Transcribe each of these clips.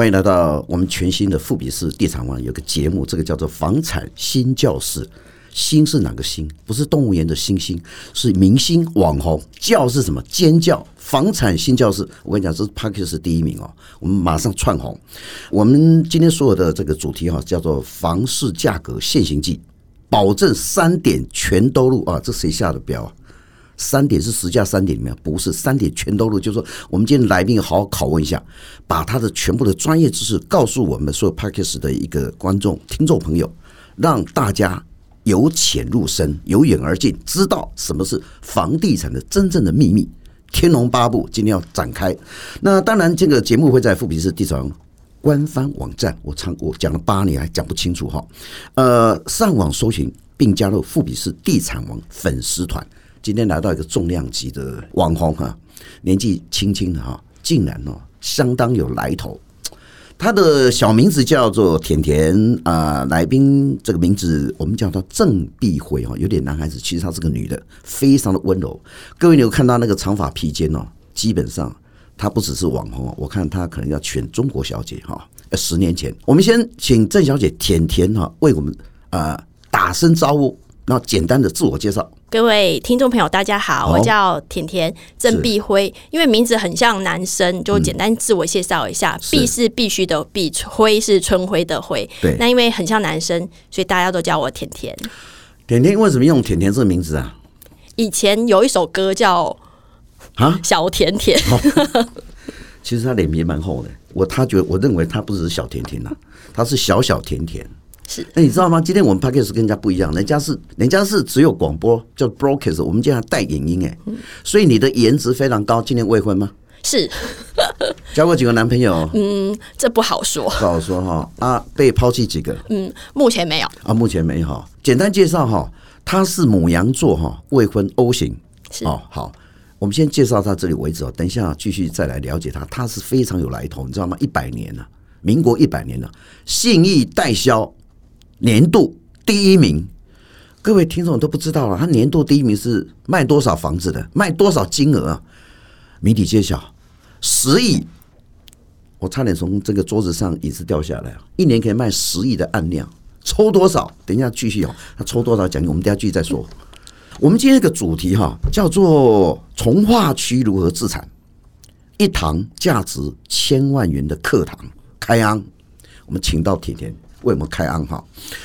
欢迎来到我们全新的富比士地产网有个节目，这个叫做房产新教室。星是哪个星？不是动物园的星星，是明星网红。叫是什么？尖叫。房产新教室，我跟你讲，这是 Podcast 第一名哦。我们马上窜红。我们今天所有的这个主题哈，叫做房市价格现行记，保证三点全都录啊！这谁下的标啊？三点是实价三点里面不是三点全都录，就是说我们今天来宾好好拷问一下，把他的全部的专业知识告诉我们所有 Podcast 的一个观众听众朋友，让大家。由浅入深，由远而近，知道什么是房地产的真正的秘密。天龙八部今天要展开。那当然，这个节目会在富比士地产王官方网站。我唱我讲了八年还讲不清楚哈。呃，上网搜寻并加入富比士地产网粉丝团。今天来到一个重量级的网红哈，年纪轻轻的哈，竟然哦相当有来头。他的小名字叫做甜甜啊，来宾这个名字我们叫他郑碧辉哈，有点男孩子，其实她是个女的，非常的温柔。各位你有看到那个长发披肩哦，基本上她不只是网红，我看她可能要选中国小姐哈。十年前，我们先请郑小姐甜甜哈为我们啊打声招呼，然后简单的自我介绍。各位听众朋友，大家好，我叫甜甜郑碧辉。因为名字很像男生，就简单自我介绍一下。碧是必须的碧，辉是春晖的辉。对，那因为很像男生，所以大家都叫我甜甜。甜甜为什么用甜甜这个名字啊？以前有一首歌叫啊小甜甜。其实他脸皮蛮厚的，我他觉得我认为他不只是小甜甜呐，他是小小甜甜。是，那你知道吗？今天我们 Podcast 跟人家不一样，人家是人家是只有广播叫 Broadcast，我们竟然带影音哎，所以你的颜值非常高。今年未婚吗？是，交过几个男朋友？嗯，这不好说，不好说哈。啊，被抛弃几个？嗯，目前没有啊，目前没有哈。简单介绍哈，他是母羊座哈，未婚 O 型。是哦，好，我们先介绍到这里为止哦。等一下继续再来了解他，他是非常有来头，你知道吗？一百年了，民国一百年了，信义代销。年度第一名，各位听众都不知道了。他年度第一名是卖多少房子的？卖多少金额啊？谜底揭晓，十亿！我差点从这个桌子上椅子掉下来。一年可以卖十亿的案量，抽多少？等一下继续哦。他抽多少奖金？我们等下继续再说。我们今天这个主题哈，叫做从化区如何自产，一堂价值千万元的课堂开昂。我们请到甜甜。为我们开案哈，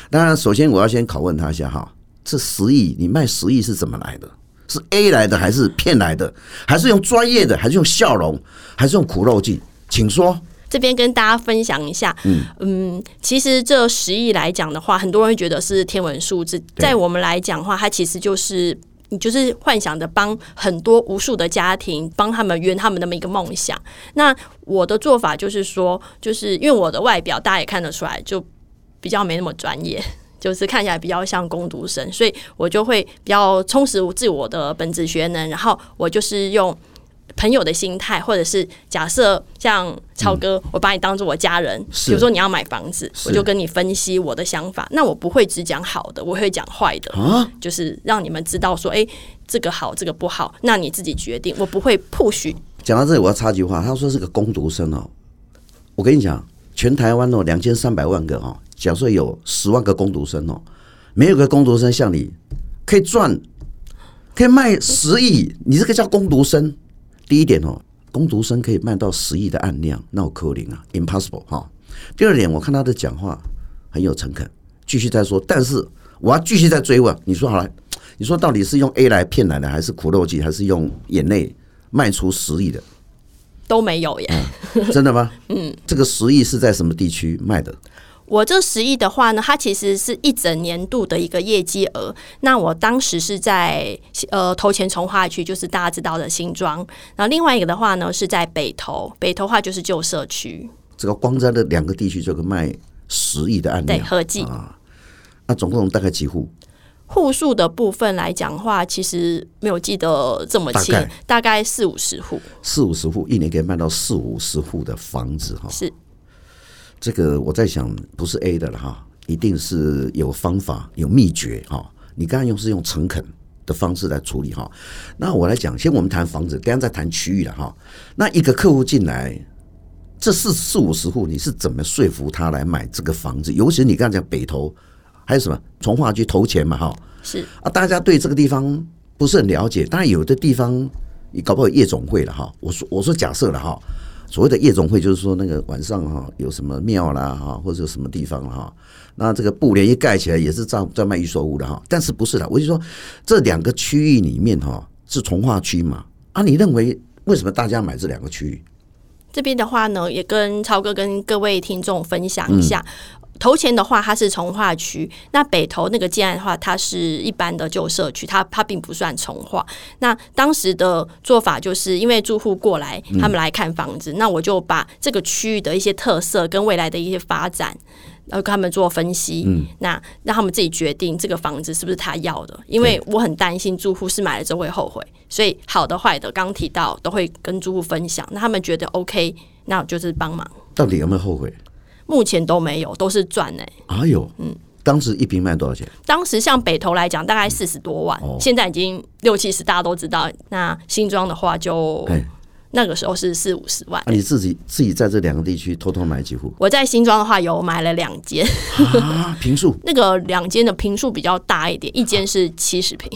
当然首先我要先拷问他一下哈，这十亿你卖十亿是怎么来的？是 A 来的还是骗来的？还是用专业的？还是用笑容？还是用苦肉计？请说。这边跟大家分享一下，嗯嗯，其实这十亿来讲的话，很多人会觉得是天文数字，在我们来讲的话，它其实就是。你就是幻想着帮很多无数的家庭帮他们圆他们那么一个梦想。那我的做法就是说，就是因为我的外表大家也看得出来，就比较没那么专业，就是看起来比较像攻读生，所以我就会比较充实自我的本职学能，然后我就是用。朋友的心态，或者是假设像超哥，我把你当做我家人，比如说你要买房子，我就跟你分析我的想法。那我不会只讲好的，我会讲坏的，就是让你们知道说，哎，这个好，这个不好，那你自己决定。我不会 push。讲到这里，我要插句话，他说是个攻读生哦。我跟你讲，全台湾哦，两千三百万个哦，假设有十万个工读生哦，没有个工读生像你可以赚，可以卖十亿，你这个叫工读生。第一点哦，工读生可以卖到十亿的案量，那我扣零啊，impossible 哈。第二点，我看他的讲话很有诚恳，继续再说。但是我要继续再追问，你说好了，你说到底是用 A 来骗来的，还是苦肉计，还是用眼泪卖出十亿的？都没有耶。嗯，真的吗？嗯，这个十亿是在什么地区卖的？我这十亿的话呢，它其实是一整年度的一个业绩额。那我当时是在呃头前从化区，就是大家知道的新庄。然后另外一个的话呢，是在北投，北投话就是旧社区。这个光在这两个地区就可以卖十亿的案例，对，合计啊。那总共大概几户？户数的部分来讲的话，其实没有记得这么清，大概，大概四五十户，四五十户，一年可以卖到四五十户的房子哈。是。这个我在想，不是 A 的了哈，一定是有方法、有秘诀哈。你刚才用是用诚恳的方式来处理哈。那我来讲，先我们谈房子，刚刚在谈区域了哈。那一个客户进来，这四四五十户，你是怎么说服他来买这个房子？尤其是你刚才讲北投，还有什么从化区头前嘛，哈，是啊，大家对这个地方不是很了解。当然，有的地方你搞不好夜总会了哈。我说我说假设了哈，所谓的夜总会就是说那个晚上哈有什么庙啦哈，或者有什么地方哈，那这个布帘一盖起来也是在在卖预售屋的哈。但是不是的，我就说这两个区域里面哈是从化区嘛？啊，你认为为什么大家买这两个区域？这边的话呢，也跟超哥跟各位听众分享一下。头前的话，它是从化区；那北投那个建案的话，它是一般的旧社区，它它并不算从化。那当时的做法就是，因为住户过来，他们来看房子，那我就把这个区域的一些特色跟未来的一些发展。然后跟他们做分析，嗯，那让他们自己决定这个房子是不是他要的，因为我很担心住户是买了之后会后悔，所以好的坏的刚提到都会跟住户分享，那他们觉得 OK，那就是帮忙。到底有没有后悔？目前都没有，都是赚呢。哎呦，嗯，当时一瓶卖多少钱？当时像北投来讲，大概四十多万，哦，现在已经六七十，大家都知道。那新庄的话就。那个时候是四五十万。啊，你自己自己在这两个地区偷偷买几户？我在新庄的话有买了两间，啊，坪数 那个两间的平数比较大一点，一间是七十坪。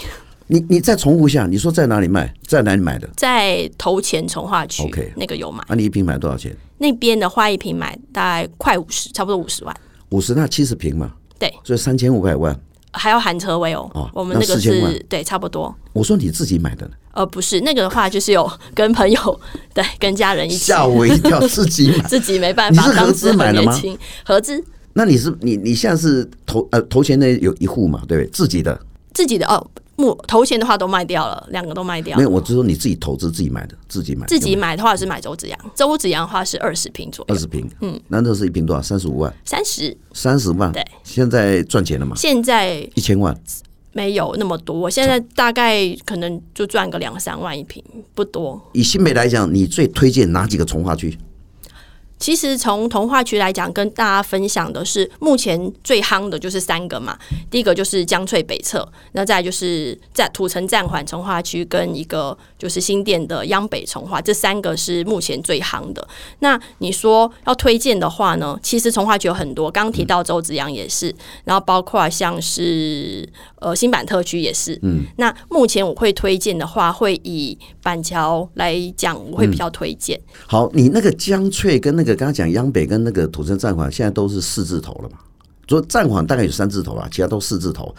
你你再重复一下，你说在哪里卖？在哪里买的？在头前从化区，OK，那个有买。那、啊、你一瓶买多少钱？那边的话，一瓶买大概快五十，差不多五十万。五十那七十平嘛？对，所以三千五百万。还要含车位哦，哦，我们那个是对，差不多。我说你自己买的呢？呃，不是，那个的话就是有 跟朋友，对，跟家人一起。吓我一跳，自己买，自己没办法。你是合资买的吗？合资。那你是你你现在是投呃投钱的有一户嘛？对不对？自己的。自己的哦。目头前的话都卖掉了，两个都卖掉了。没有，我是说你自己投资自己买的，自己买。自己买的话是买周子阳，周子阳的话是二十平左右。二十平，嗯，那这是一平多少？三十五万。三十。三十万。对。现在赚钱了吗？现在一千万。没有那么多，我现在大概可能就赚个两三万一平，不多。以新北来讲，你最推荐哪几个从化区？其实从童话区来讲，跟大家分享的是目前最夯的就是三个嘛。第一个就是江翠北侧，那再就是在土城暂缓从化区，跟一个就是新店的央北从化，这三个是目前最夯的。那你说要推荐的话呢？其实从化区有很多，刚提到周子阳也是，然后包括像是呃新版特区也是。嗯，那目前我会推荐的话，会以板桥来讲，我会比较推荐。嗯。好，你那个江翠跟那个。刚刚讲央北跟那个土生暂缓，现在都是四字头了嘛？所以暂缓大概有三字头吧，其他都四字头。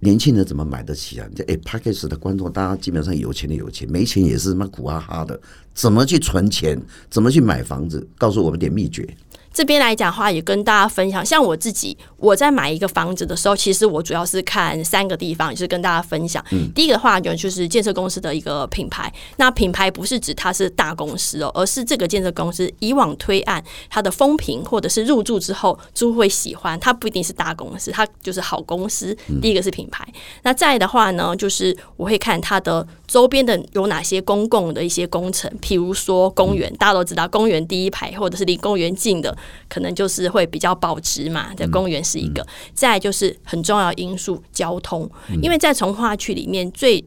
年轻人怎么买得起啊？这哎 Podcast 的观众，大家基本上有钱的有钱，没钱也是那苦哈哈的。怎么去存钱？怎么去买房子？告诉我们点秘诀。这边来讲的话，也跟大家分享。像我自己，我在买一个房子的时候，其实我主要是看三个地方，也是跟大家分享。嗯，第一个的话，就是建设公司的一个品牌。那品牌不是指它是大公司哦，而是这个建设公司以往推案它的风评，或者是入住之后租会喜欢。它不一定是大公司，它就是好公司。第一个是品牌。那再的话呢，就是我会看它的周边的有哪些公共的一些工程，譬如说公园，大家都知道公园第一排或者是离公园近的。可能就是会比较保值嘛，在公园是一个，再就是很重要因素交通，因为在从化区里面最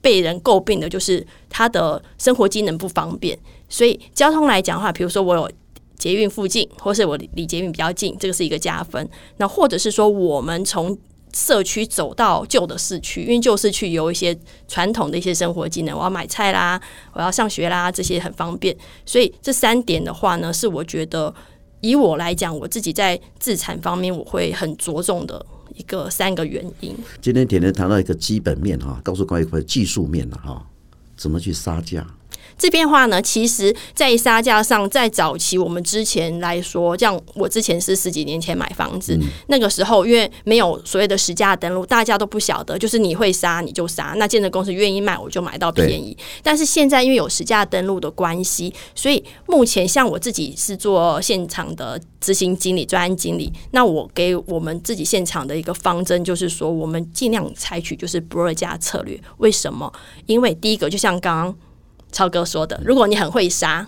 被人诟病的就是它的生活机能不方便，所以交通来讲的话，比如说我有捷运附近，或是我离捷运比较近，这个是一个加分。那或者是说我们从社区走到旧的市区，因为旧市区有一些传统的一些生活机能，我要买菜啦，我要上学啦，这些很方便。所以这三点的话呢，是我觉得。以我来讲，我自己在自产方面，我会很着重的一个三个原因。今天甜甜谈到一个基本面哈，告诉各位一块技术面了哈，怎么去杀价。这边的话呢，其实，在杀价上，在早期我们之前来说，像我之前是十几年前买房子，嗯、那个时候因为没有所谓的实价登录，大家都不晓得，就是你会杀你就杀，那建设公司愿意卖我就买到便宜。但是现在因为有实价登录的关系，所以目前像我自己是做现场的执行经理、专案经理，那我给我们自己现场的一个方针就是说，我们尽量采取就是不二价策略。为什么？因为第一个就像刚刚。超哥说的，如果你很会杀，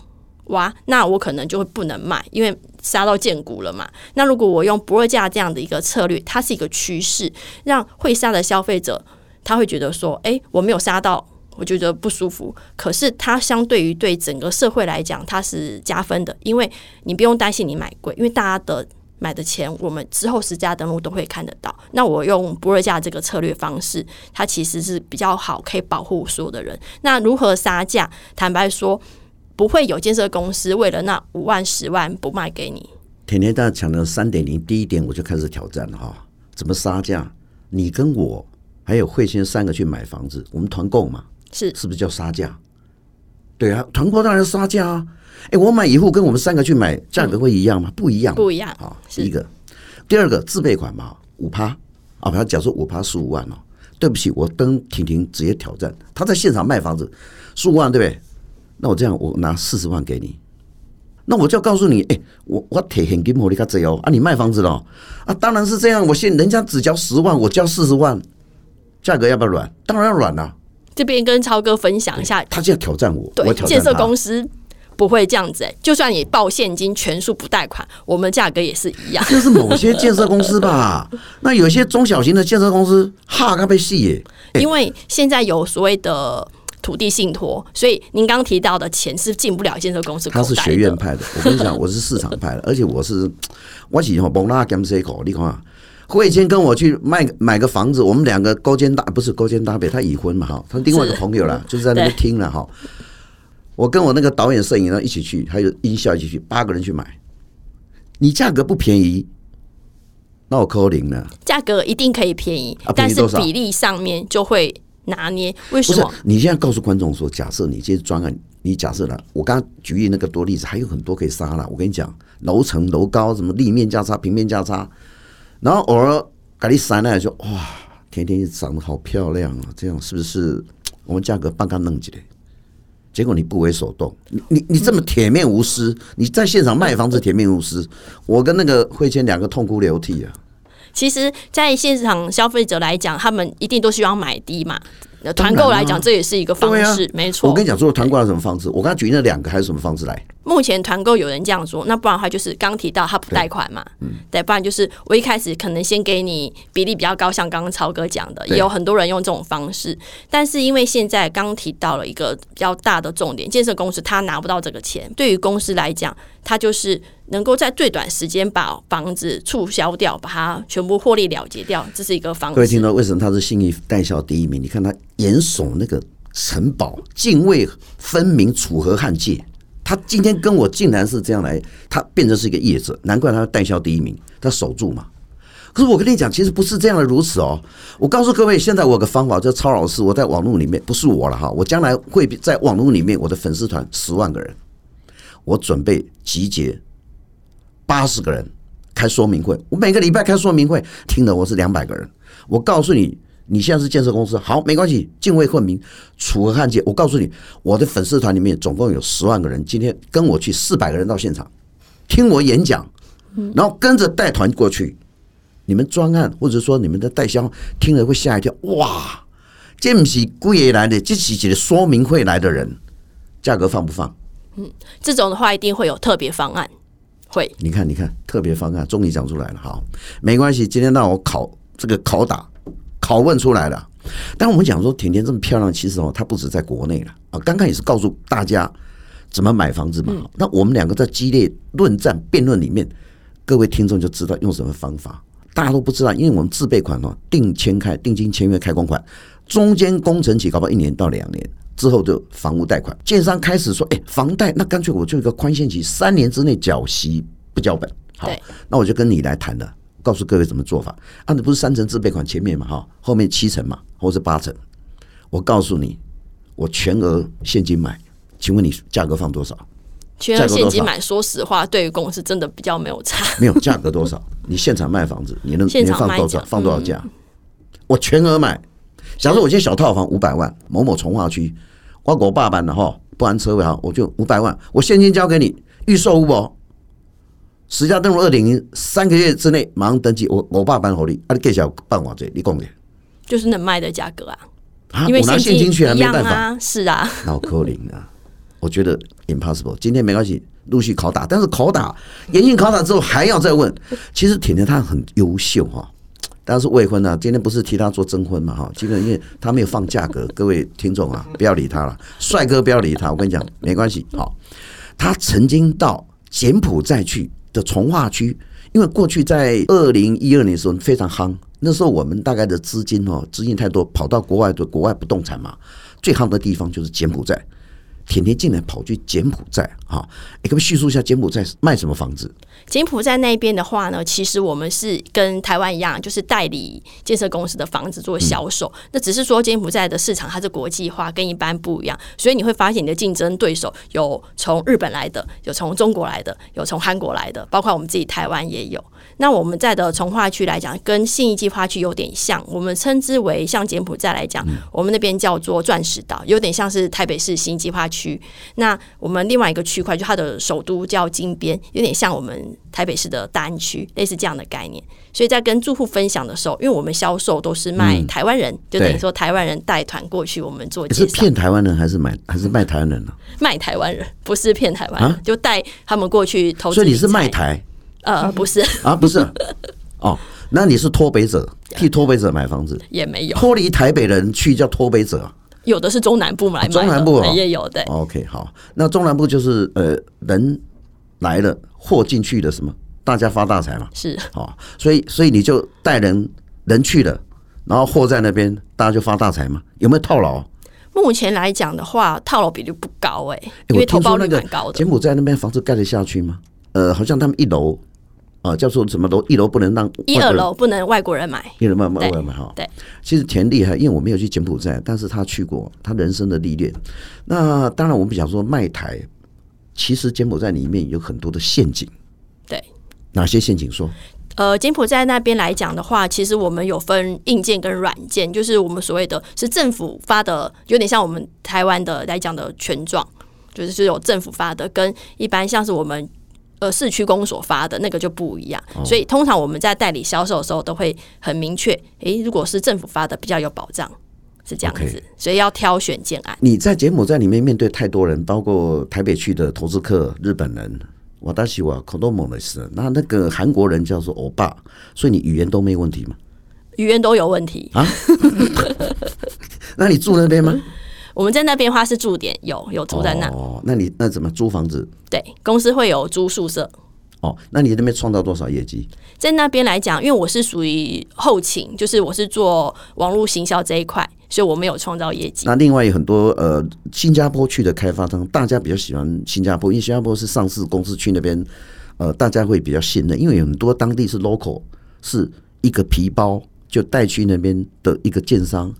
哇，那我可能就会不能卖，因为杀到见骨了嘛。那如果我用不二价这样的一个策略，它是一个趋势，让会杀的消费者他会觉得说，哎，我没有杀到我觉得不舒服。可是它相对于对整个社会来讲，它是加分的，因为你不用担心你买贵，因为大家的买的钱，我们之后实价登录都会看得到。那我用不二价这个策略方式，它其实是比较好，可以保护所有的人。那如何杀价？坦白说，不会有建设公司为了那五万、十万不卖给你。甜甜大家强调三点零，第一点我就开始挑战了哈，怎么杀价？你跟我还有慧谦三个去买房子，我们团购嘛，是是不是叫杀价？对啊，团购当然杀价啊！哎，我买一户跟我们三个去买，价格会一样吗？不一样，不一样。好，第一个，第二个自备款嘛，五趴啊，他假设五趴十五万哦，对不起，我登婷婷直接挑战，他在现场卖房子十五万，对不对？那我这样，我拿四十万给你。那我就要告诉你，哎、欸，我我贴现金给你卡这哦啊，你卖房子了啊？当然是这样，我现人家只交十万，我交四十万，价格要不要软？当然要软了、啊。这边跟超哥分享一下，他就要挑战我，对，我建设公司不会这样子、欸，就算你报现金全数不贷款，我们价格也是一样。就是某些建设公司吧？那有些中小型的建设公司，哈，他被戏耶。因为现在有所谓的。土地信托，所以您刚提到的钱是进不了建设公司。他是学院派的，我跟你讲，我是市场派的，而且我是我喜欢蒙拉甘塞口，你看，慧谦跟我去卖买个房子，我们两个勾肩搭不是勾肩搭背，他已婚嘛哈，他另外一个朋友啦，就是在那边听了哈。我跟我那个导演、摄影呢一起去，还有音效一起去，八个人去买。你价格不便宜，那我扣零了？价格一定可以便宜，但是比例上面就会。拿捏？为什么？你现在告诉观众说，假设你这些专案，你假设了，我刚刚举例那个多例子，还有很多可以杀了。我跟你讲，楼层、楼高，什么立面价差、平面价差，然后偶尔给你删来说，哇，甜甜长得好漂亮啊，这样是不是我们价格半刚弄起来？结果你不为所动，你你你这么铁面无私，你在现场卖房子铁面无私，我跟那个慧谦两个痛哭流涕啊。其实，在现场消费者来讲，他们一定都希望买低嘛。团购来讲，这也是一个方式，啊、没错。我跟你讲，说团购有什么方式？我刚才举那两个，还有什么方式来？目前团购有人这样说，那不然的话就是刚提到他不贷款嘛，对，嗯、对，不然就是我一开始可能先给你比例比较高，像刚刚超哥讲的，也有很多人用这种方式。但是因为现在刚提到了一个比较大的重点，建设公司他拿不到这个钱，对于公司来讲，他就是。能够在最短时间把房子促销掉，把它全部获利了结掉，这是一个方式。各位听到为什么他是信义代销第一名？你看他严守那个城堡，泾渭分明，楚河汉界。他今天跟我竟然是这样来，他变成是一个业者，难怪他代销第一名，他守住嘛。可是我跟你讲，其实不是这样的如此哦。我告诉各位，现在我有个方法叫超老师，我在网络里面不是我了哈，我将来会在网络里面，我的粉丝团十万个人，我准备集结。八十个人开说明会，我每个礼拜开说明会，听的我是两百个人。我告诉你，你现在是建设公司，好，没关系，泾渭分明，楚河汉界。我告诉你，我的粉丝团里面总共有十万个人，今天跟我去四百个人到现场听我演讲，然后跟着带团过去。你们专案或者说你们的代销听了会吓一跳，哇，这不是贵来的，这是一个说明会来的人，价格放不放？嗯，这种的话一定会有特别方案。会，你看，你看，特别方案终于讲出来了，好，没关系，今天让我考这个拷打，拷问出来了。但我们讲说，甜甜这么漂亮，其实哦，她不止在国内了啊。刚刚也是告诉大家怎么买房子嘛。那我们两个在激烈论战辩论里面，各位听众就知道用什么方法。大家都不知道，因为我们自备款哦，定签开、定金签约、开工款，中间工程期搞不好一年到两年。之后就房屋贷款，建商开始说：“哎，房贷那干脆我就一个宽限期，三年之内缴息不交本。”好，那我就跟你来谈了，告诉各位怎么做法。啊，你不是三成自备款前面嘛？哈，后面七成嘛，或是八成。我告诉你，我全额现金买，请问你价格放多少？全额现金买，说实话，对于公司真的比较没有差。没有价格多少？你现场卖房子，你能你能放多少？放多少价？我全额买。假如我今天小套房五百万，某某从化区。我我爸办的哈，不含车位哈，我就五百万，我现金交给你，预售屋不？实价登录二点零，三个月之内马上登记，我我爸办好利，啊你给小办我这，你讲的，就是能卖的价格啊，啊因为现金去，没办法，是啊，脑壳灵啊，我觉得 impossible，今天没关系，陆续拷打，但是拷打严禁拷打之后还要再问，其实甜甜她很优秀哈，但是未婚啊，今天不是替他做征婚嘛哈，基本因为他没有放价格，各位听众啊，不要理他了，帅哥不要理他，我跟你讲没关系。好，他曾经到柬埔寨去的从化区，因为过去在二零一二年的时候非常夯，那时候我们大概的资金哦，资金太多，跑到国外的国外不动产嘛，最夯的地方就是柬埔寨。天天进来跑去柬埔寨，哈，你可不可以叙述一下柬埔寨卖什么房子？柬埔寨那边的话呢，其实我们是跟台湾一样，就是代理建设公司的房子做销售。嗯、那只是说柬埔寨的市场它是国际化，跟一般不一样，所以你会发现你的竞争对手有从日本来的，有从中国来的，有从韩国来的，包括我们自己台湾也有。那我们在的从化区来讲，跟信义计划区有点像，我们称之为像柬埔寨来讲，嗯、我们那边叫做钻石岛，有点像是台北市新计划区。那我们另外一个区块，就它的首都叫金边，有点像我们台北市的大安区，类似这样的概念。所以在跟住户分享的时候，因为我们销售都是卖台湾人，嗯、就等于说台湾人带团过去，我们做介绍。是骗台湾人还是买还是卖台湾人呢？卖台湾人不是骗台湾人，啊、就带他们过去投资。所以你是卖台？呃，不是 啊，不是哦，那你是脱北者，替脱北者买房子也没有脱离台北人去叫脱北者，有的是中南部来买，中南部也有的。OK，好，那中南部就是呃，人来了，货进去的什么，大家发大财嘛，是哦，所以所以你就带人人去了，然后货在那边，大家就发大财嘛，有没有套牢？目前来讲的话，套牢比例不高哎，因为投报率蛮高的。柬埔寨那边房子盖得下去吗？呃，好像他们一楼。啊，叫做什么楼？一楼不能让一二楼不能外国人买，一楼外外国人买哈。对，其实田厉害，因为我没有去柬埔寨，但是他去过，他人生的历练。那当然，我们想说卖台，其实柬埔寨里面有很多的陷阱。对，哪些陷阱说？呃，柬埔寨那边来讲的话，其实我们有分硬件跟软件，就是我们所谓的是政府发的，有点像我们台湾的来讲的权状，就是是有政府发的，跟一般像是我们。呃，市区公所发的那个就不一样，哦、所以通常我们在代理销售的时候都会很明确，诶、欸，如果是政府发的比较有保障，是这样子，Okay. 所以要挑选建案。你在柬埔寨里面面对太多人，包括台北区的投资客、日本人，我大西瓦、口多猛的是，那那个韩国人叫做欧巴，所以你语言都没问题吗？语言都有问题啊？那你住那边吗？我们在那边的话是驻点，有有住在那。哦，那你那怎么租房子？对，公司会有租宿舍。哦，那你那边创造多少业绩？在那边来讲，因为我是属于后勤，就是我是做网络行销这一块，所以我没有创造业绩。那另外有很多呃，新加坡去的开发商，大家比较喜欢新加坡，因为新加坡是上市公司去那边，呃，大家会比较信任，因为有很多当地是 local，是一个皮包就带去那边的一个建商。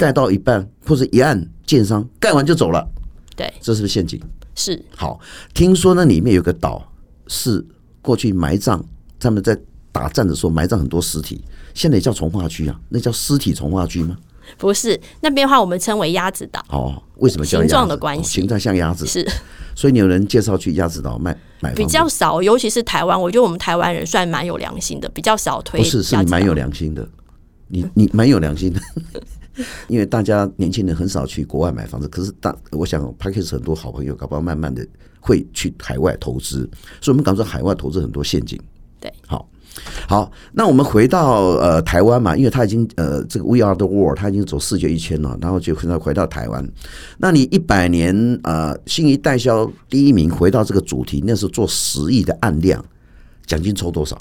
盖到一半或者一按建商盖完就走了，对，这是不是陷阱？是。好，听说那里面有个岛是过去埋葬，他们在打仗的时候埋葬很多尸体，现在也叫从化区啊，那叫尸体从化区吗？不是，那边的话我们称为鸭子岛。哦，为什么叫形状的关系？形状像鸭子是，所以你有人介绍去鸭子岛卖买比较少，尤其是台湾，我觉得我们台湾人算蛮有良心的，比较少推。不是，是你蛮有良心的，你你蛮有良心的。因为大家年轻人很少去国外买房子，可是大我想 Podcast 很多好朋友，搞不好慢慢的会去海外投资，所以我们讲说海外投资很多陷阱。对，好，好，那我们回到呃台湾嘛，因为他已经呃这个 We Are the World，他已经走世界一圈了，然后就回到回到台湾。那你一百年呃新一代销第一名，回到这个主题，那时候做十亿的案量，奖金抽多少？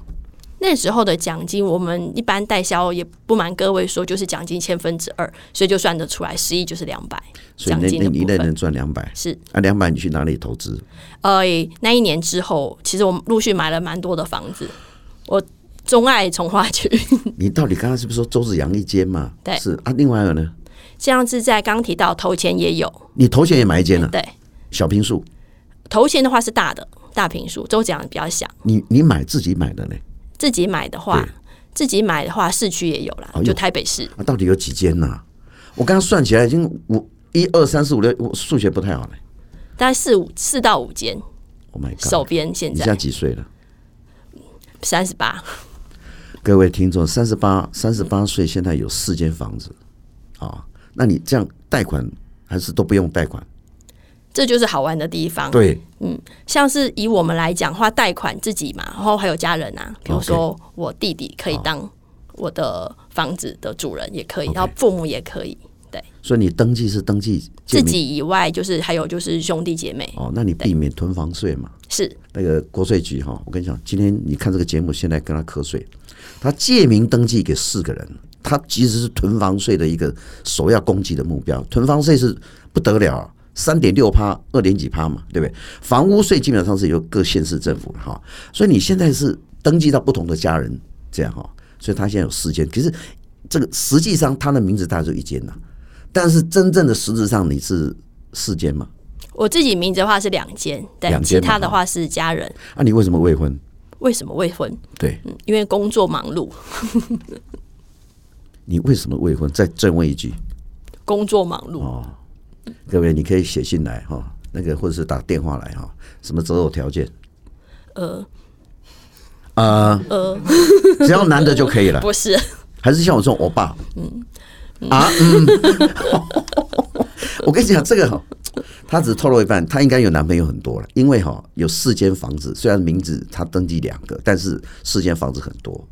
那时候的奖金，我们一般代销也不瞒各位说，就是奖金千分之二，所以就算得出来，十亿就是两百。所以那那一类能赚两百，是啊，两百你去哪里投资？呃，那一年之后，其实我们陆续买了蛮多的房子。我钟爱从化区。你到底刚刚是不是说周子阳一间嘛？对，是啊。另外一个呢？像是在刚提到头前也有，你头前也买一间了？对，小平数。头前的话是大的大平数，周子阳比较小。你你买自己买的呢？自己买的话，自己买的话，市区也有啦，就台北市。到底有几间呢？我刚刚算起来已经五一二三四五六，我数学不太好嘞。大概四五四到五间。Oh my god！手边现在。你现在几岁了？三十八。各位听众，三十八三十八岁，现在有四间房子啊？那你这样贷款还是都不用贷款？这就是好玩的地方。对，嗯，像是以我们来讲的话，贷款自己嘛，然后还有家人啊，比如说我弟弟可以当我的房子的主人也可以，然后父母也可以。对，所以你登记是登记自己以外，就是还有就是兄弟姐妹。哦，那你避免囤房税嘛？是那个国税局哈，我跟你讲，今天你看这个节目，现在跟他瞌睡，他借名登记给四个人，他其实是囤房税的一个首要攻击的目标。囤房税是不得了，三点六趴，二点几趴嘛，对不对？房屋税基本上是由各县市政府哈，所以你现在是登记到不同的家人这样哈，所以他现在有四间，可是这个实际上他的名字大概就一间呐。但是真正的实质上你是四间嘛？我自己名字的话是两间，对，其他的话是家人。啊，你为什么未婚？为什么未婚？对，嗯，因为工作忙碌。你为什么未婚？再再问一句，工作忙碌哦。各位，你可以写信来哈，那个或者是打电话来哈，什么择偶条件？呃，呃呃，只要男的就可以了，不是？还是像我这种欧巴？嗯。啊，嗯，我跟你讲，这个哈，他只透露一半，他应该有男朋友很多了，因为哈有四间房子，虽然名字他登记两个，但是四间房子很多。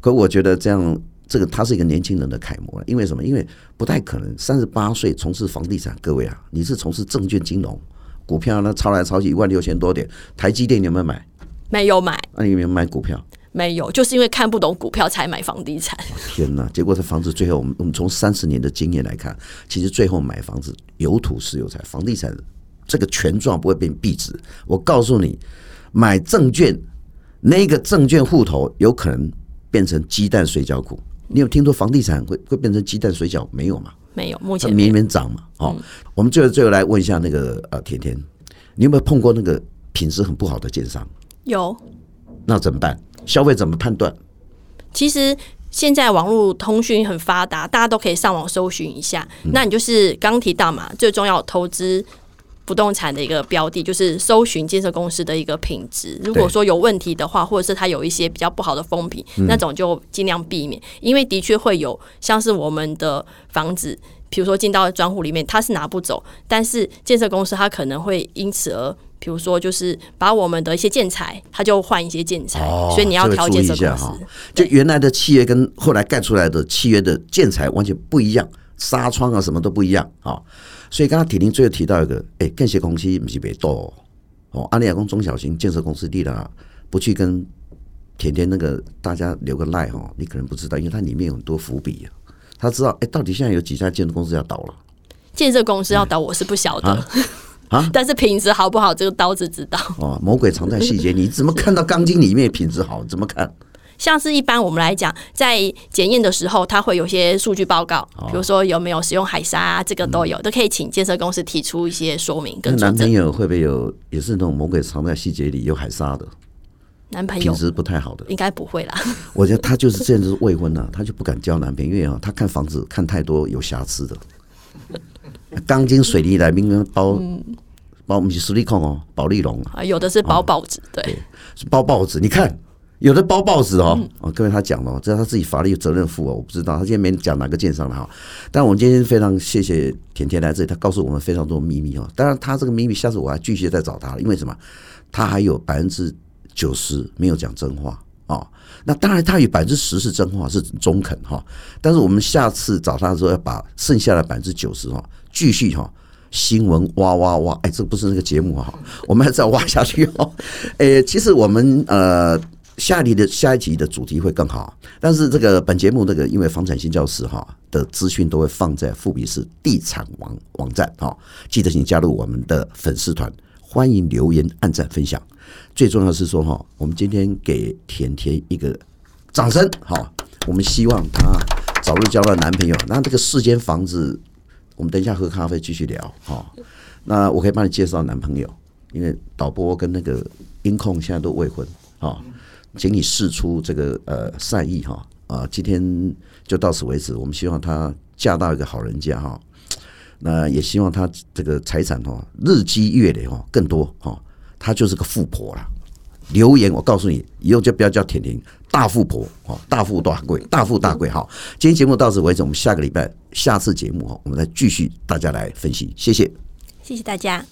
可我觉得这样，这个他是一个年轻人的楷模，因为什么？因为不太可能三十八岁从事房地产。各位啊，你是从事证券金融、股票那抄来抄去一万六千多点，台积电你有没有买？没有买。那你有没有买股票？没有，就是因为看不懂股票才买房地产。天哪！结果这房子最后，我们我们从三十年的经验来看，其实最后买房子有土是有财，房地产这个权状不会变壁纸。我告诉你，买证券那个证券户头有可能变成鸡蛋水饺股。你有听说房地产会会变成鸡蛋水饺？没有嘛？没有，目前年年涨嘛。哦，嗯、我们最后最后来问一下那个呃甜甜，你有没有碰过那个品质很不好的建商？有。那怎么办？消费怎么判断？其实现在网络通讯很发达，大家都可以上网搜寻一下。嗯、那你就是刚提到嘛，最重要投资不动产的一个标的，就是搜寻建设公司的一个品质。如果说有问题的话，或者是它有一些比较不好的风评，嗯、那种就尽量避免，因为的确会有像是我们的房子，比如说进到专户里面，它是拿不走，但是建设公司它可能会因此而。比如说，就是把我们的一些建材，他就换一些建材，哦、所以你要调节一下哈。就原来的契约跟后来盖出来的契约的建材完全不一样，纱窗啊什么都不一样啊。所以刚刚铁林最后提到一个，哎，建设公司不是别多哦。阿里亚公中小型建设公司地的，不去跟甜甜那个大家留个赖哈，你可能不知道，因为它里面有很多伏笔啊。他知道哎，到底现在有几家建设公司要倒了？建设公司要倒，我是不晓得。啊啊！但是品质好不好，这个刀子知道。哦，魔鬼藏在细节，你怎么看到钢筋里面品质好？怎么看？像是一般我们来讲，在检验的时候，它会有些数据报告，比如说有没有使用海沙啊，这个都有，都可以请建设公司提出一些说明跟。男朋友会不会有也是那种魔鬼藏在细节里有海沙的？男朋友平时不太好的，应该不会啦。我觉得他就是这样子未婚啊，他就不敢交男朋友，因为啊，他看房子看太多有瑕疵的。钢筋水泥来，明明包、嗯、包我们是实力控哦，保利龙啊，有的是包报纸，哦、对，是包报纸。你看，有的包报纸哦，哦，各位他讲了，这是他自己法律责任负哦，我不知道他今天没讲哪个建商的哈。但我们今天非常谢谢甜甜来这里，他告诉我们非常多秘密哦。当然，他这个秘密下次我还继续再找他，因为什么？他还有百分之九十没有讲真话哦。那当然，他有百分之十是真话，是中肯哈。但是我们下次找他的时候，要把剩下的百分之九十哈，继续哈新闻挖挖挖。哎，这不是那个节目哈，我们还是要挖下去哦。哎，其实我们呃下一集的下一集的主题会更好。但是这个本节目这个因为房产新教室哈的资讯都会放在富比士地产网网站哈，记得请加入我们的粉丝团，欢迎留言、按赞、分享。最重要的是说哈，我们今天给甜甜一个掌声哈。我们希望她早日交到男朋友。那这个四间房子，我们等一下喝咖啡继续聊哈。那我可以帮你介绍男朋友，因为导播跟那个音控现在都未婚啊，请你释出这个呃善意哈啊。今天就到此为止。我们希望她嫁到一个好人家哈。那也希望她这个财产哈日积月累哈更多哈。她就是个富婆了。留言我告诉你，以后就不要叫甜甜，大富婆哦，大富大贵，大富大贵。好，今天节目到此为止，我们下个礼拜下次节目哈，我们再继续大家来分析。谢谢，谢谢大家。